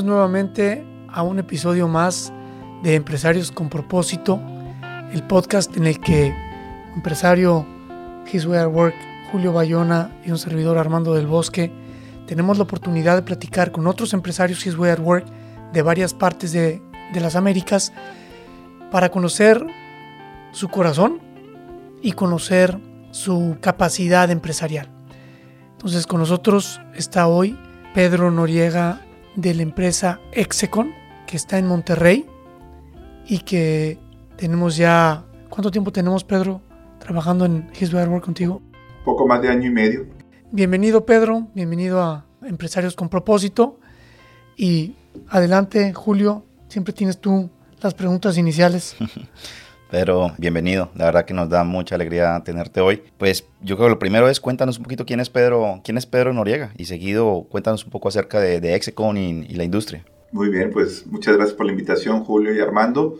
Nuevamente a un episodio más de Empresarios con propósito, el podcast en el que empresario His Way at Work, Julio Bayona y un servidor Armando del Bosque tenemos la oportunidad de platicar con otros empresarios His Way at Work de varias partes de, de las Américas para conocer su corazón y conocer su capacidad empresarial. Entonces con nosotros está hoy Pedro Noriega de la empresa Execon, que está en Monterrey y que tenemos ya, ¿cuánto tiempo tenemos, Pedro, trabajando en His Way Work contigo? Poco más de año y medio. Bienvenido, Pedro, bienvenido a Empresarios con Propósito. Y adelante, Julio, siempre tienes tú las preguntas iniciales. Pero bienvenido, la verdad que nos da mucha alegría tenerte hoy. Pues yo creo que lo primero es cuéntanos un poquito quién es Pedro, quién es Pedro Noriega y seguido cuéntanos un poco acerca de, de Execon y, y, la industria. Muy bien, pues muchas gracias por la invitación Julio y Armando.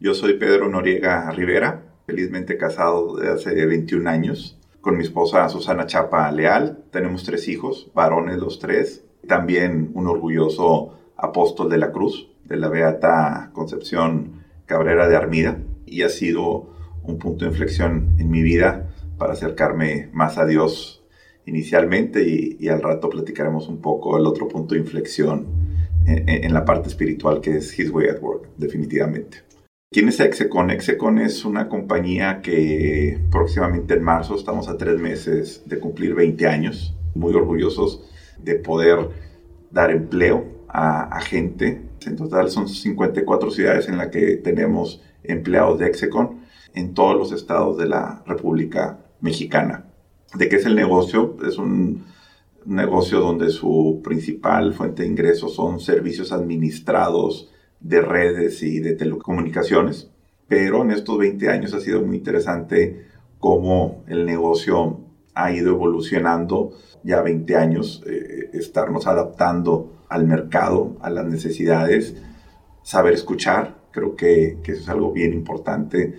Yo soy Pedro Noriega Rivera, felizmente casado desde hace 21 años con mi esposa Susana Chapa Leal. Tenemos tres hijos, varones los tres, también un orgulloso apóstol de la cruz, de la Beata Concepción Cabrera de Armida y ha sido un punto de inflexión en mi vida para acercarme más a Dios inicialmente y, al rato platicaremos un poco el otro punto de inflexión en, en, la parte espiritual que es His Way at Work, definitivamente. ¿Quién es Execon? Execon es una compañía que próximamente en marzo estamos a tres meses de cumplir 20 años, muy orgullosos de poder dar empleo a, a gente. En total son 54 ciudades en las que tenemos empleados de Execon en todos los estados de la República Mexicana. ¿De qué es el negocio? Es un negocio donde su principal fuente de ingresos son servicios administrados de redes y de telecomunicaciones. Pero en estos 20 años ha sido muy interesante cómo el negocio ha ido evolucionando. Ya 20 años, eh, estarnos adaptando al mercado, a las necesidades, saber escuchar, Creo que, que, eso es algo bien importante,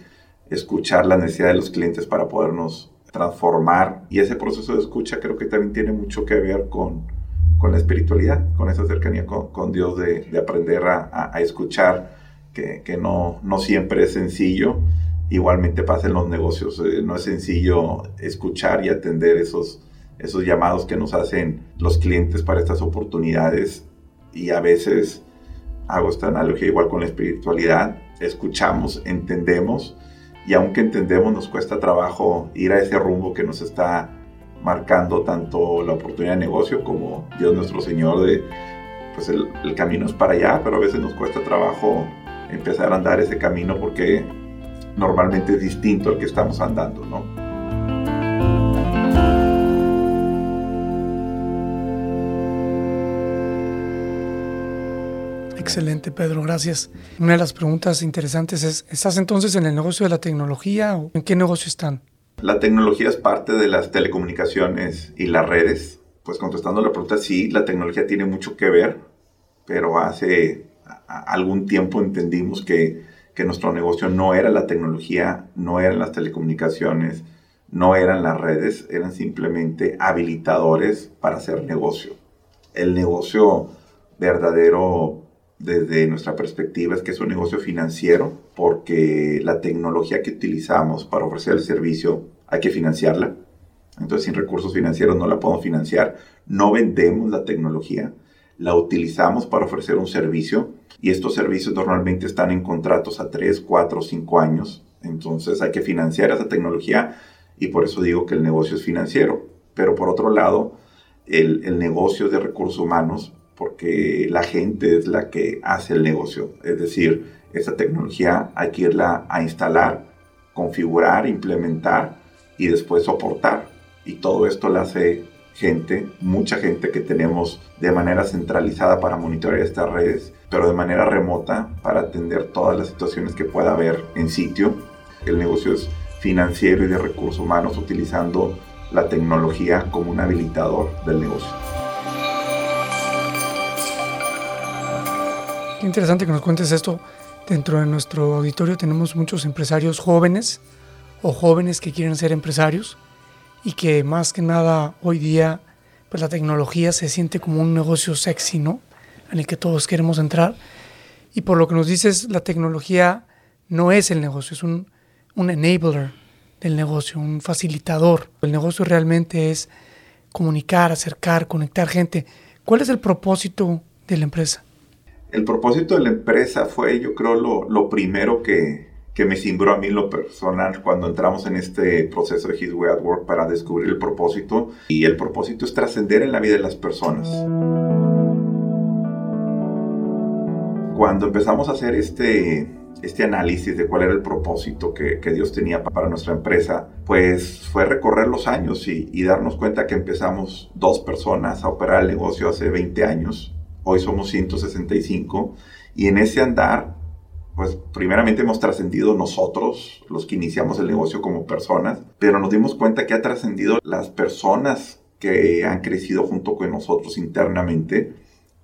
escuchar la necesidad de los clientes para podernos transformar. Y ese proceso de escucha creo que también tiene mucho que ver con, con la espiritualidad, con esa cercanía con, con Dios, de, de aprender a, a, escuchar, que, que, no, no siempre es sencillo. Igualmente pasa en los negocios, eh, no es sencillo escuchar y atender esos, esos llamados que nos hacen los clientes para estas oportunidades y a veces hago esta analogía igual con la espiritualidad, escuchamos, entendemos y aunque entendemos nos cuesta trabajo ir a ese rumbo que nos está marcando tanto la oportunidad de negocio como Dios nuestro Señor de pues el, camino es para allá, pero a veces nos cuesta trabajo empezar a andar ese camino porque normalmente es distinto al que estamos andando, ¿no? Excelente, Pedro, gracias. Una de las preguntas interesantes es, ¿estás entonces en el negocio de la tecnología o en qué negocio están? La tecnología es parte de las telecomunicaciones y las redes. Pues contestando la pregunta, sí, la tecnología tiene mucho que ver, pero hace algún tiempo entendimos que, que nuestro negocio no era la tecnología, no eran las telecomunicaciones, no eran las redes, eran simplemente habilitadores para hacer negocio. El negocio verdadero desde nuestra perspectiva es que es un negocio financiero porque la tecnología que utilizamos para ofrecer el servicio hay que financiarla. Entonces sin recursos financieros no la podemos financiar. No vendemos la tecnología, la utilizamos para ofrecer un servicio y estos servicios normalmente están en contratos a 3, 4, 5 años. Entonces hay que financiar esa tecnología y por eso digo que el negocio es financiero. Pero por otro lado, el, el negocio de recursos humanos porque la gente es la que hace el negocio. Es decir, esa tecnología hay que irla a instalar configurar, implementar y después soportar. Y todo esto lo hace gente, mucha gente que tenemos de manera centralizada para monitorear estas redes, pero de manera remota para atender todas las situaciones que pueda haber en sitio. El negocio es financiero y de recursos humanos utilizando la tecnología como un habilitador del negocio. Qué interesante que nos cuentes esto. Dentro de nuestro auditorio tenemos muchos empresarios jóvenes o jóvenes que quieren ser empresarios y que más que nada hoy día pues la tecnología se siente como un negocio sexy, ¿no? En el que todos queremos entrar. Y por lo que nos dices, la tecnología no es el negocio, es un, un enabler del negocio, un facilitador. El negocio realmente es comunicar, acercar, conectar gente. ¿Cuál es el propósito de la empresa? El propósito de la empresa fue, yo creo, lo, lo primero que, que, me cimbró a mí lo personal cuando entramos en este proceso de His Way at Work para descubrir el propósito. Y el propósito es trascender en la vida de las personas. Cuando empezamos a hacer este, este análisis de cuál era el propósito que, que, Dios tenía para nuestra empresa, pues fue recorrer los años y, y, darnos cuenta que empezamos dos personas a operar el negocio hace 20 años hoy somos 165, y en ese andar, pues primeramente hemos trascendido nosotros, los que iniciamos el negocio como personas, pero nos dimos cuenta que ha trascendido las personas que han crecido junto con nosotros internamente,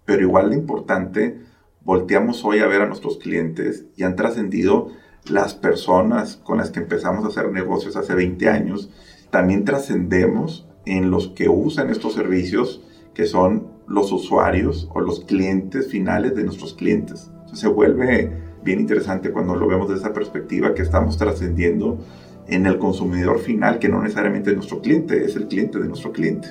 pero igual de importante, volteamos hoy a ver a nuestros clientes y han trascendido las personas con las que empezamos a hacer negocios hace 20 años, también trascendemos en los que usan estos servicios, que son los usuarios o los clientes finales de nuestros clientes. se vuelve bien interesante cuando lo vemos desde esa perspectiva que estamos trascendiendo en el consumidor final, que no necesariamente es nuestro cliente, es el cliente de nuestro cliente.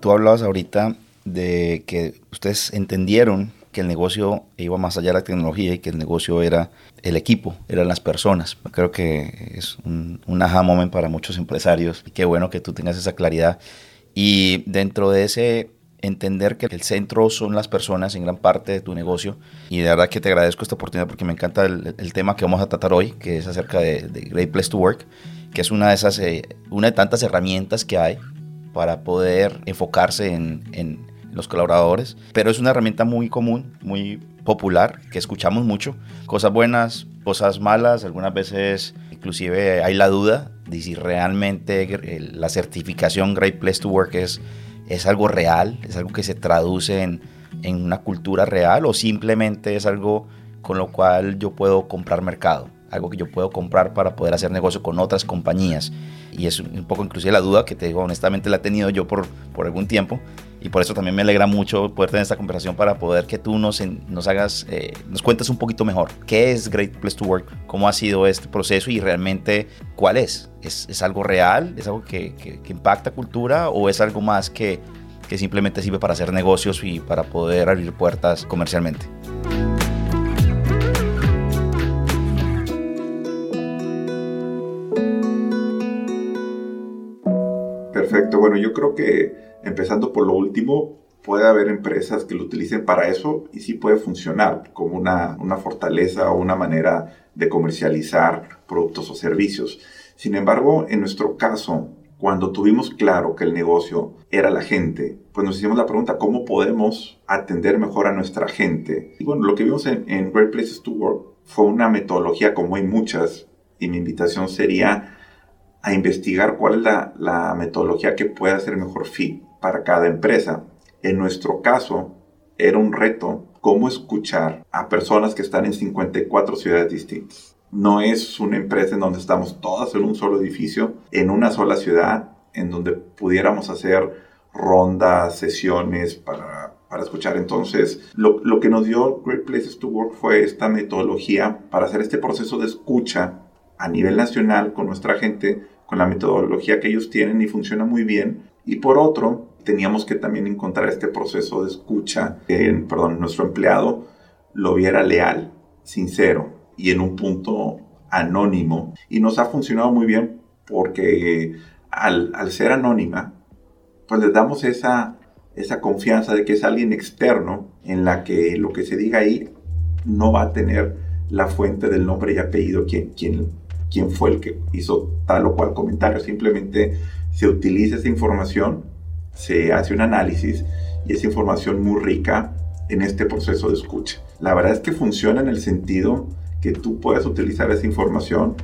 Tú hablabas ahorita de que ustedes entendieron que el negocio iba más allá de la tecnología y que el negocio era el equipo, eran las personas. Creo que es un, un aha moment para muchos empresarios y qué bueno que tú tengas esa claridad. Y dentro de ese entender que el centro son las personas en gran parte de tu negocio y de verdad que te agradezco esta oportunidad porque me encanta el, tema que vamos a tratar hoy, que es acerca de, de, Great Place to Work, que es una de esas, eh, una de tantas herramientas que hay para poder enfocarse en, en los colaboradores, pero es una herramienta muy común, muy popular, que escuchamos mucho. Cosas buenas, cosas malas, algunas veces inclusive hay la duda de si realmente la certificación Great Place to Work es, es algo real, es algo que se traduce en, en una cultura real o simplemente es algo con lo cual yo puedo comprar mercado algo que yo puedo comprar para poder hacer negocio con otras compañías. Y es un poco inclusive la duda que te digo, honestamente la he tenido yo por, por algún tiempo. Y por eso también me alegra mucho poder tener esta conversación para poder que tú nos, nos hagas, eh, nos cuentes un poquito mejor qué es Great Place to Work, cómo ha sido este proceso y realmente cuál es. ¿Es, es algo real? ¿Es algo que, que, que, impacta cultura o es algo más que, que simplemente sirve para hacer negocios y para poder abrir puertas comercialmente? Perfecto, bueno, yo creo que empezando por lo último, puede haber empresas que lo utilicen para eso y sí puede funcionar como una, una fortaleza o una manera de comercializar productos o servicios. Sin embargo, en nuestro caso, cuando tuvimos claro que el negocio era la gente, pues nos hicimos la pregunta, ¿cómo podemos atender mejor a nuestra gente? Y bueno, lo que vimos en, en Great Places to Work fue una metodología como hay muchas, y mi invitación sería a investigar cuál es la, la metodología que puede hacer mejor fit para cada empresa. En nuestro caso, era un reto cómo escuchar a personas que están en 54 ciudades distintas. No es una empresa en donde estamos todas en un solo edificio, en una sola ciudad, en donde pudiéramos hacer rondas, sesiones para, para escuchar. Entonces, lo, lo, que nos dio Great Places to Work fue esta metodología para hacer este proceso de escucha a nivel nacional con nuestra gente, con la metodología que ellos tienen y funciona muy bien. Y por otro, teníamos que también encontrar este proceso de escucha, que, perdón, nuestro empleado lo viera leal, sincero y en un punto anónimo. Y nos ha funcionado muy bien porque al, al ser anónima, pues les damos esa, esa confianza de que es alguien externo en la que lo que se diga ahí no va a tener la fuente del nombre y apellido, quién, quién, quién fue el que hizo tal o cual comentario. Simplemente se utiliza esa información, se hace un análisis y esa información muy rica en este proceso de escucha. La verdad es que funciona en el sentido que tú puedes utilizar esa información,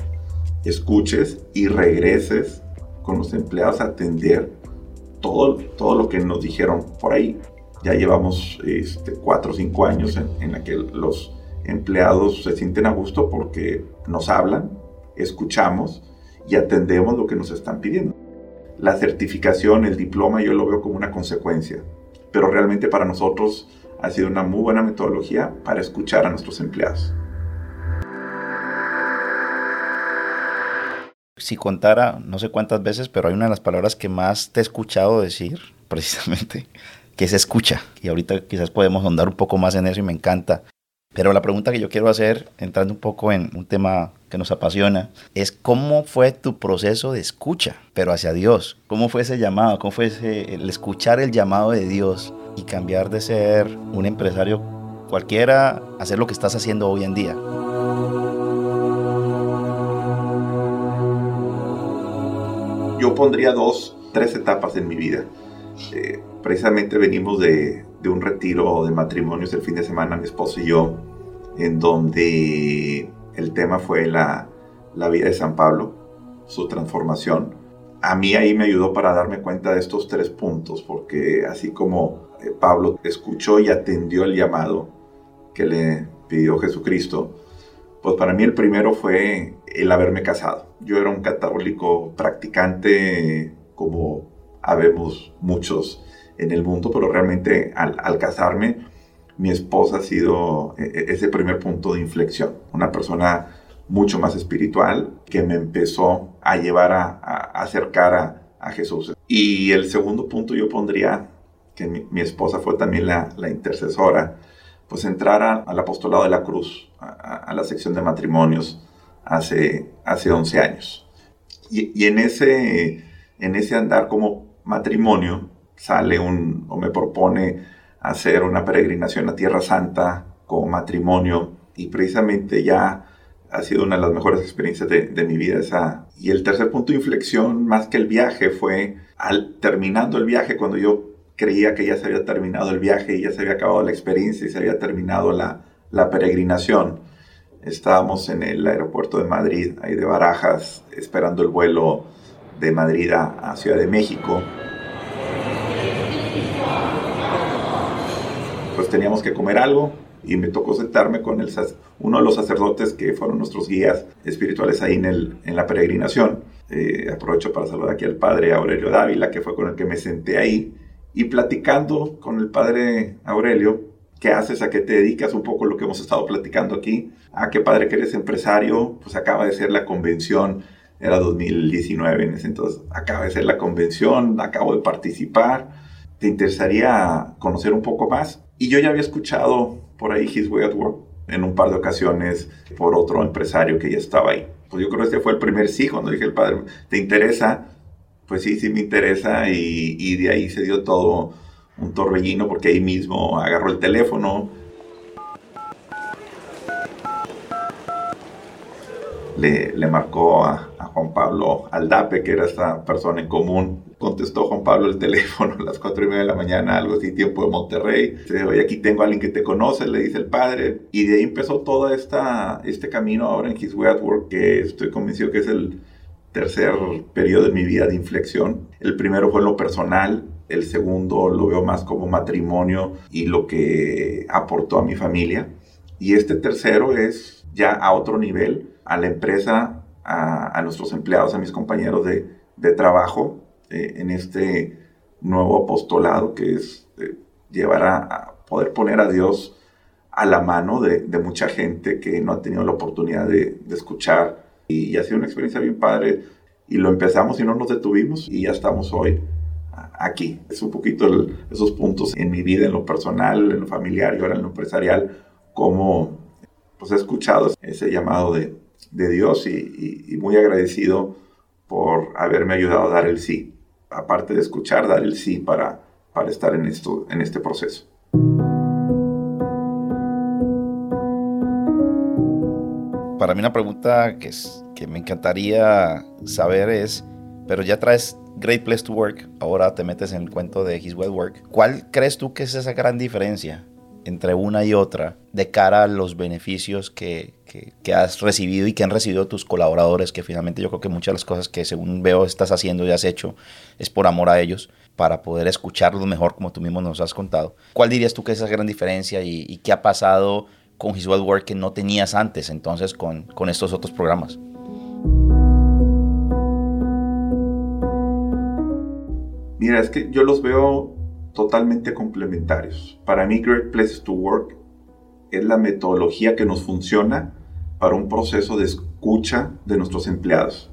escuches y regreses con los empleados a atender todo, todo lo que nos dijeron por ahí. Ya llevamos este, cuatro o cinco años en, en la que los empleados se sienten a gusto porque nos hablan, escuchamos y atendemos lo que nos están pidiendo. La certificación, el diploma, yo lo veo como una consecuencia, pero realmente para nosotros ha sido una muy buena metodología para escuchar a nuestros empleados. Si contara, no sé cuántas veces, pero hay una de las palabras que más te he escuchado decir, precisamente, que se escucha. Y ahorita quizás podemos ahondar un poco más en eso y me encanta. Pero la pregunta que yo quiero hacer, entrando un poco en un tema que nos apasiona, es cómo fue tu proceso de escucha, pero hacia Dios. ¿Cómo fue ese llamado? ¿Cómo fue el escuchar el llamado de Dios y cambiar de ser un empresario cualquiera a hacer lo que estás haciendo hoy en día? Yo pondría dos, tres etapas en mi vida. Eh, precisamente venimos de, de un retiro de matrimonios el fin de semana, mi esposo y yo, en donde el tema fue la, la vida de San Pablo, su transformación. A mí ahí me ayudó para darme cuenta de estos tres puntos, porque así como eh, Pablo escuchó y atendió el llamado que le pidió Jesucristo, pues para mí el primero fue el haberme casado. Yo era un católico practicante, como habemos muchos en el mundo, pero realmente al, casarme, mi esposa ha sido e, e, ese primer punto de inflexión. Una persona mucho más espiritual que me empezó a llevar a, acercar a, Jesús. Y el segundo punto yo pondría que mi, esposa fue también la, intercesora, pues entrar al apostolado de la cruz, a, la sección de matrimonios hace, hace 11 años. Y, y, en, ese, en ese andar como matrimonio, sale un, o me propone hacer una peregrinación a Tierra Santa como matrimonio y precisamente ya ha sido una de las mejores experiencias de, mi vida esa. Y el tercer punto de inflexión, más que el viaje, fue al terminando el viaje, cuando yo creía que ya se había terminado el viaje y ya se había acabado la experiencia y se había terminado la, la peregrinación. Estábamos en el aeropuerto de Madrid, ahí de Barajas, esperando el vuelo de Madrid a Ciudad de México. Pues teníamos que comer algo y me tocó sentarme con uno de los sacerdotes que fueron nuestros guías espirituales ahí en, el, en la peregrinación. Eh, aprovecho para saludar aquí al padre Aurelio Dávila, que fue con el que me senté ahí, y platicando con el padre Aurelio, ¿qué haces? ¿A qué te dedicas? Un poco lo que hemos estado platicando aquí. Ah, qué padre que eres empresario, pues acaba de ser la convención, era 2019 en ese entonces, acaba de ser la convención, acabo de participar. ¿Te interesaría conocer un poco más? Y yo ya había escuchado por ahí His Way at Work en un par de ocasiones por otro empresario que ya estaba ahí. Pues yo creo que este fue el primer sí, cuando dije el padre, ¿te interesa? Pues sí, sí me interesa y, y de ahí se dio todo un torbellino porque ahí mismo agarró el teléfono, le, le marcó a, Juan Pablo Aldape, que era esta persona en común. Contestó Juan Pablo el teléfono a las cuatro y media de la mañana, algo así, tiempo de Monterrey. Dice, oye, aquí tengo a alguien que te conoce, le dice el padre. Y de ahí empezó todo esta, este camino ahora en His Way at Work, que estoy convencido que es el tercer periodo de mi vida de inflexión. El primero fue lo personal, el segundo lo veo más como matrimonio y lo que aportó a mi familia. Y este tercero es ya a otro nivel, a la empresa, a, nuestros empleados, a mis compañeros de, de trabajo eh, en este nuevo apostolado que es eh, llevar a, poder poner a Dios a la mano de, mucha gente que no ha tenido la oportunidad de, de escuchar y, y, ha sido una experiencia bien padre y lo empezamos y no nos detuvimos y ya estamos hoy aquí. Es un poquito esos puntos en mi vida, en lo personal, en lo familiar y ahora en lo empresarial, como pues he escuchado ese llamado de, de Dios y, muy agradecido por haberme ayudado a dar el sí. Aparte de escuchar, dar el sí para, para estar en, esto, en este proceso. para mí una pregunta que, es, que me encantaría saber es, pero ya traes Great Place to Work, ahora te metes en el cuento de His Well Work. ¿Cuál crees tú que es esa gran diferencia entre una y otra de cara a los beneficios que, que, has recibido y que han recibido tus colaboradores? Que finalmente yo creo que muchas de las cosas que según veo estás haciendo y has hecho es por amor a ellos, para poder escucharlos mejor como tú mismo nos has contado. ¿Cuál dirías tú que es esa gran diferencia y, qué ha pasado con His Well Work que no tenías antes entonces con, con estos otros programas? Mira, es que yo los veo totalmente complementarios. Para mí, Great Places to Work es la metodología que nos funciona para un proceso de escucha de nuestros empleados.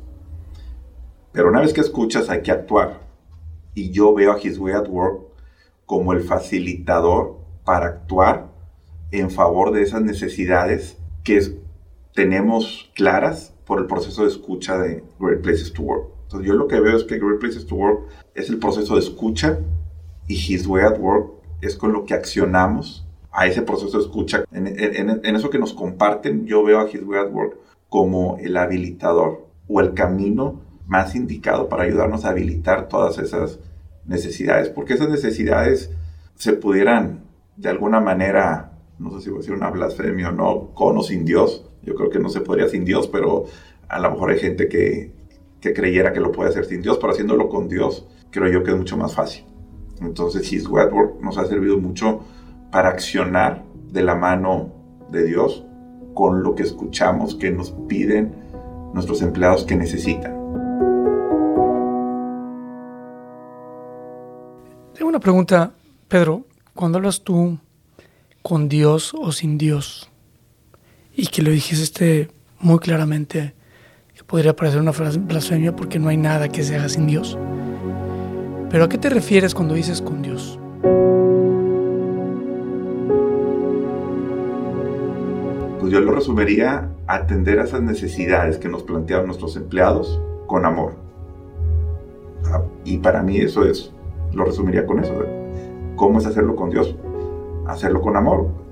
Pero una vez que escuchas hay que actuar. Y yo veo a His Way at Work como el facilitador para actuar en favor de esas necesidades que tenemos claras por el proceso de escucha de Great Places to Work. Entonces yo lo que veo es que Great Places to Work es el proceso de escucha y His Way at Work es con lo que accionamos a ese proceso de escucha. En, eso que nos comparten, yo veo a His Way at Work como el habilitador o el camino más indicado para ayudarnos a habilitar todas esas necesidades, porque esas necesidades se pudieran de alguna manera, no sé si voy a decir una blasfemia o no, con o sin Dios, yo creo que no se podría sin Dios, pero a lo mejor hay gente que, que creyera que lo puede hacer sin Dios, pero haciéndolo con Dios, creo yo que es mucho más fácil. Entonces, His Word nos ha servido mucho para accionar de la mano de Dios con lo que escuchamos que nos piden nuestros empleados que necesitan. Tengo una pregunta, Pedro. Cuando hablas tú con Dios o sin Dios, y que lo dijiste muy claramente, podría parecer una blasfemia porque no hay nada que se haga sin Dios. Pero ¿a qué te refieres cuando dices con Dios? Pues yo lo resumiría atender a esas necesidades que nos plantearon nuestros empleados con amor. Ah, y para mí eso es, lo resumiría con eso. ¿Cómo es hacerlo con Dios? Hacerlo con amor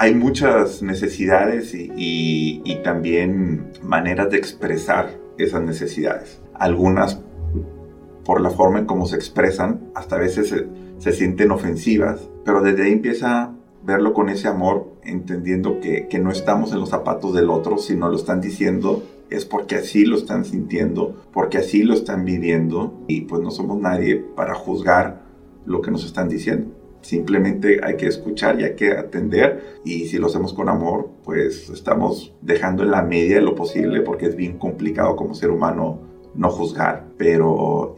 hay muchas necesidades y, también maneras de expresar esas necesidades. Algunas por la forma en cómo se expresan, hasta a veces se, sienten ofensivas, pero desde ahí empieza a verlo con ese amor, entendiendo que, que no estamos en los zapatos del otro, sino lo están diciendo es porque así lo están sintiendo, porque así lo están viviendo y pues no somos nadie para juzgar lo que nos están diciendo. Simplemente hay que escuchar y hay que atender y si lo hacemos con amor, pues estamos dejando en la media de lo posible porque es bien complicado como ser humano no juzgar, pero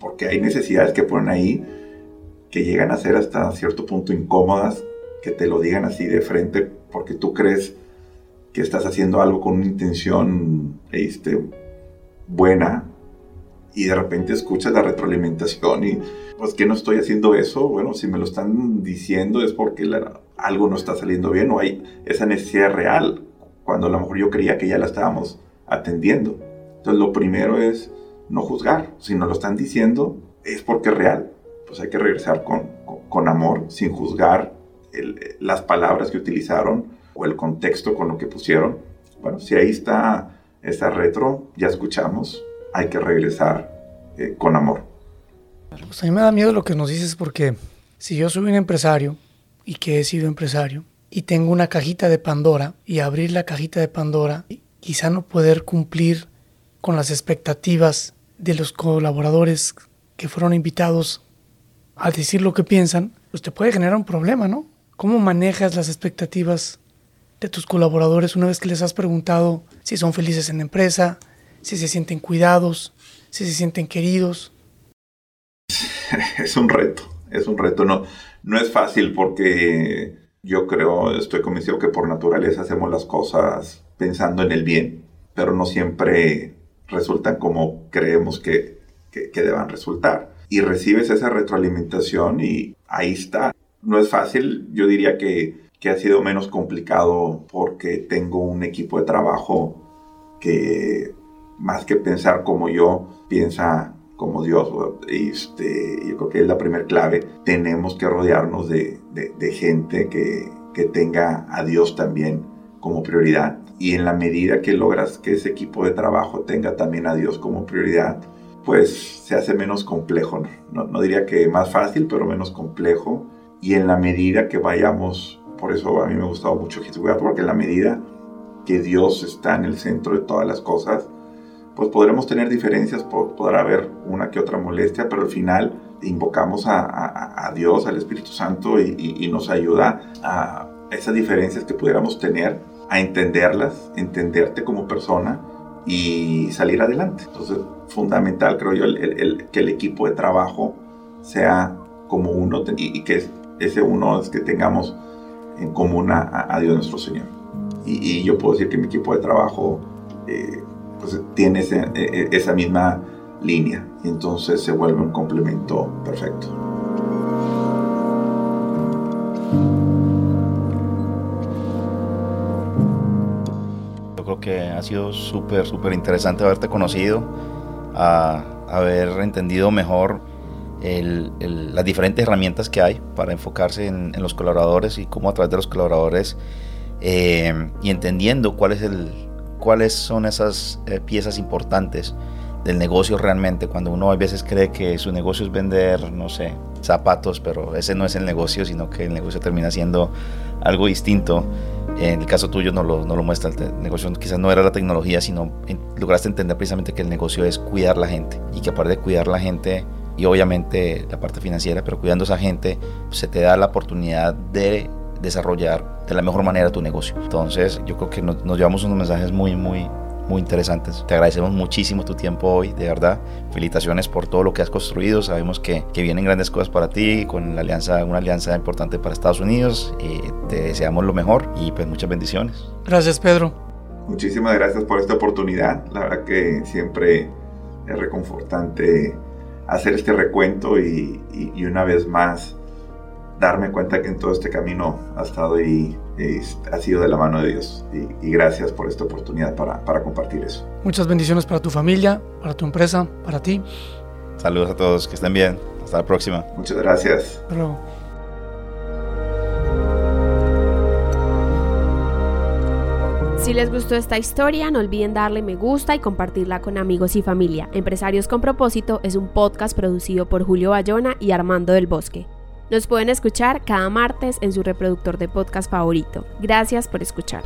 porque hay necesidades que ponen ahí que llegan a ser hasta cierto punto incómodas, que te lo digan así de frente porque tú crees que estás haciendo algo con una intención este, buena y de repente escuchas la retroalimentación y pues que no estoy haciendo eso, bueno, si me lo están diciendo es porque algo no está saliendo bien o hay esa necesidad real, cuando a lo mejor yo creía que ya la estábamos atendiendo. Entonces lo primero es no juzgar, si nos lo están diciendo es porque es real, pues hay que regresar con, con, amor, sin juzgar las palabras que utilizaron o el contexto con lo que pusieron. Bueno, si ahí está esa retro, ya escuchamos, hay que regresar eh, con amor. Pues a mí me da miedo lo que nos dices porque si yo soy un empresario y que he sido empresario y tengo una cajita de Pandora y abrir la cajita de Pandora, quizá no poder cumplir con las expectativas de los colaboradores que fueron invitados a decir lo que piensan, pues te puede generar un problema, ¿no? ¿Cómo manejas las expectativas de tus colaboradores una vez que les has preguntado si son felices en la empresa, si se sienten cuidados, si se sienten queridos. Es un reto, es un reto. No, no es fácil porque yo creo, estoy convencido que por naturaleza hacemos las cosas pensando en el bien, pero no siempre resultan como creemos que, que, deban resultar. Y recibes esa retroalimentación y ahí está. No es fácil, yo diría que, que ha sido menos complicado porque tengo un equipo de trabajo que más que pensar como yo, piensa como Dios. Este, yo creo que es la primera clave. Tenemos que rodearnos de, de, gente que, que, tenga a Dios también como prioridad y en la medida que logras que ese equipo de trabajo tenga también a Dios como prioridad, pues se hace menos complejo. No, no diría que más fácil, pero menos complejo. Y en la medida que vayamos, por eso a mí me ha gustado mucho Jesús, porque en la medida que Dios está en el centro de todas las cosas, pues podremos tener diferencias, podrá haber una que otra molestia, pero al final invocamos a, Dios, al Espíritu Santo y, nos ayuda a esas diferencias que pudiéramos tener, a entenderlas, entenderte como persona y salir adelante. Entonces, fundamental creo yo el, que el equipo de trabajo sea como uno y, que ese uno es que tengamos en común a, Dios nuestro Señor. Y, yo puedo decir que mi equipo de trabajo eh, pues, tiene e, e, esa misma línea y entonces se vuelve un complemento perfecto. Yo creo que ha sido súper, súper interesante haberte conocido, a haber entendido mejor las diferentes herramientas que hay para enfocarse en, los colaboradores y cómo a través de los colaboradores eh, y entendiendo cuál es el, cuáles son esas eh, piezas importantes del negocio realmente, cuando uno a veces cree que su negocio es vender, no sé, zapatos, pero ese no es el negocio, sino que el negocio termina siendo algo distinto. En el caso tuyo no lo, muestra, el negocio quizás no era la tecnología, sino lograste entender precisamente que el negocio es cuidar la gente y que aparte de cuidar la gente y obviamente la parte financiera, pero cuidando a esa gente, se te da la oportunidad de desarrollar de la mejor manera tu negocio. Entonces yo creo que nos llevamos unos mensajes muy, muy, muy interesantes. Te agradecemos muchísimo tu tiempo hoy, de verdad. Felicitaciones por todo lo que has construido. Sabemos que, que vienen grandes cosas para ti, con la alianza, una alianza importante para Estados Unidos. Te deseamos lo mejor y pues muchas bendiciones. Gracias, Pedro. Muchísimas gracias por esta oportunidad. La verdad que siempre es reconfortante hacer este recuento y, y una vez más darme cuenta que en todo este camino ha estado y, ha sido de la mano de Dios. Y, gracias por esta oportunidad para, para, compartir eso. Muchas bendiciones para tu familia, para tu empresa, para ti. Saludos a todos, que estén bien. Hasta la próxima. Muchas gracias. Si les gustó esta historia, no olviden darle me gusta y compartirla con amigos y familia. Empresarios con propósito es un podcast producido por Julio Bayona y Armando del Bosque. Nos pueden escuchar cada martes en su reproductor de podcast favorito. Gracias por escuchar.